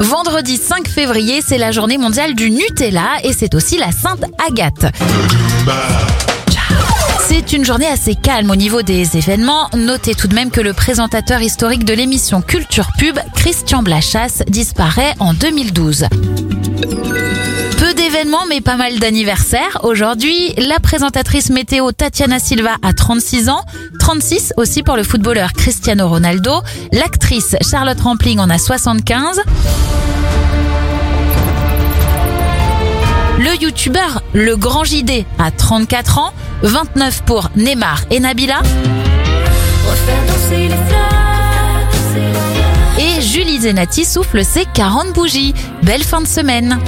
Vendredi 5 février, c'est la journée mondiale du Nutella et c'est aussi la Sainte Agathe. C'est une journée assez calme au niveau des événements. Notez tout de même que le présentateur historique de l'émission Culture Pub, Christian Blachas, disparaît en 2012. Mais pas mal d'anniversaires. Aujourd'hui, la présentatrice météo Tatiana Silva a 36 ans, 36 aussi pour le footballeur Cristiano Ronaldo, l'actrice Charlotte Rampling en a 75. Le youtubeur Le Grand JD a 34 ans, 29 pour Neymar et Nabila. Et Julie Zenati souffle ses 40 bougies. Belle fin de semaine.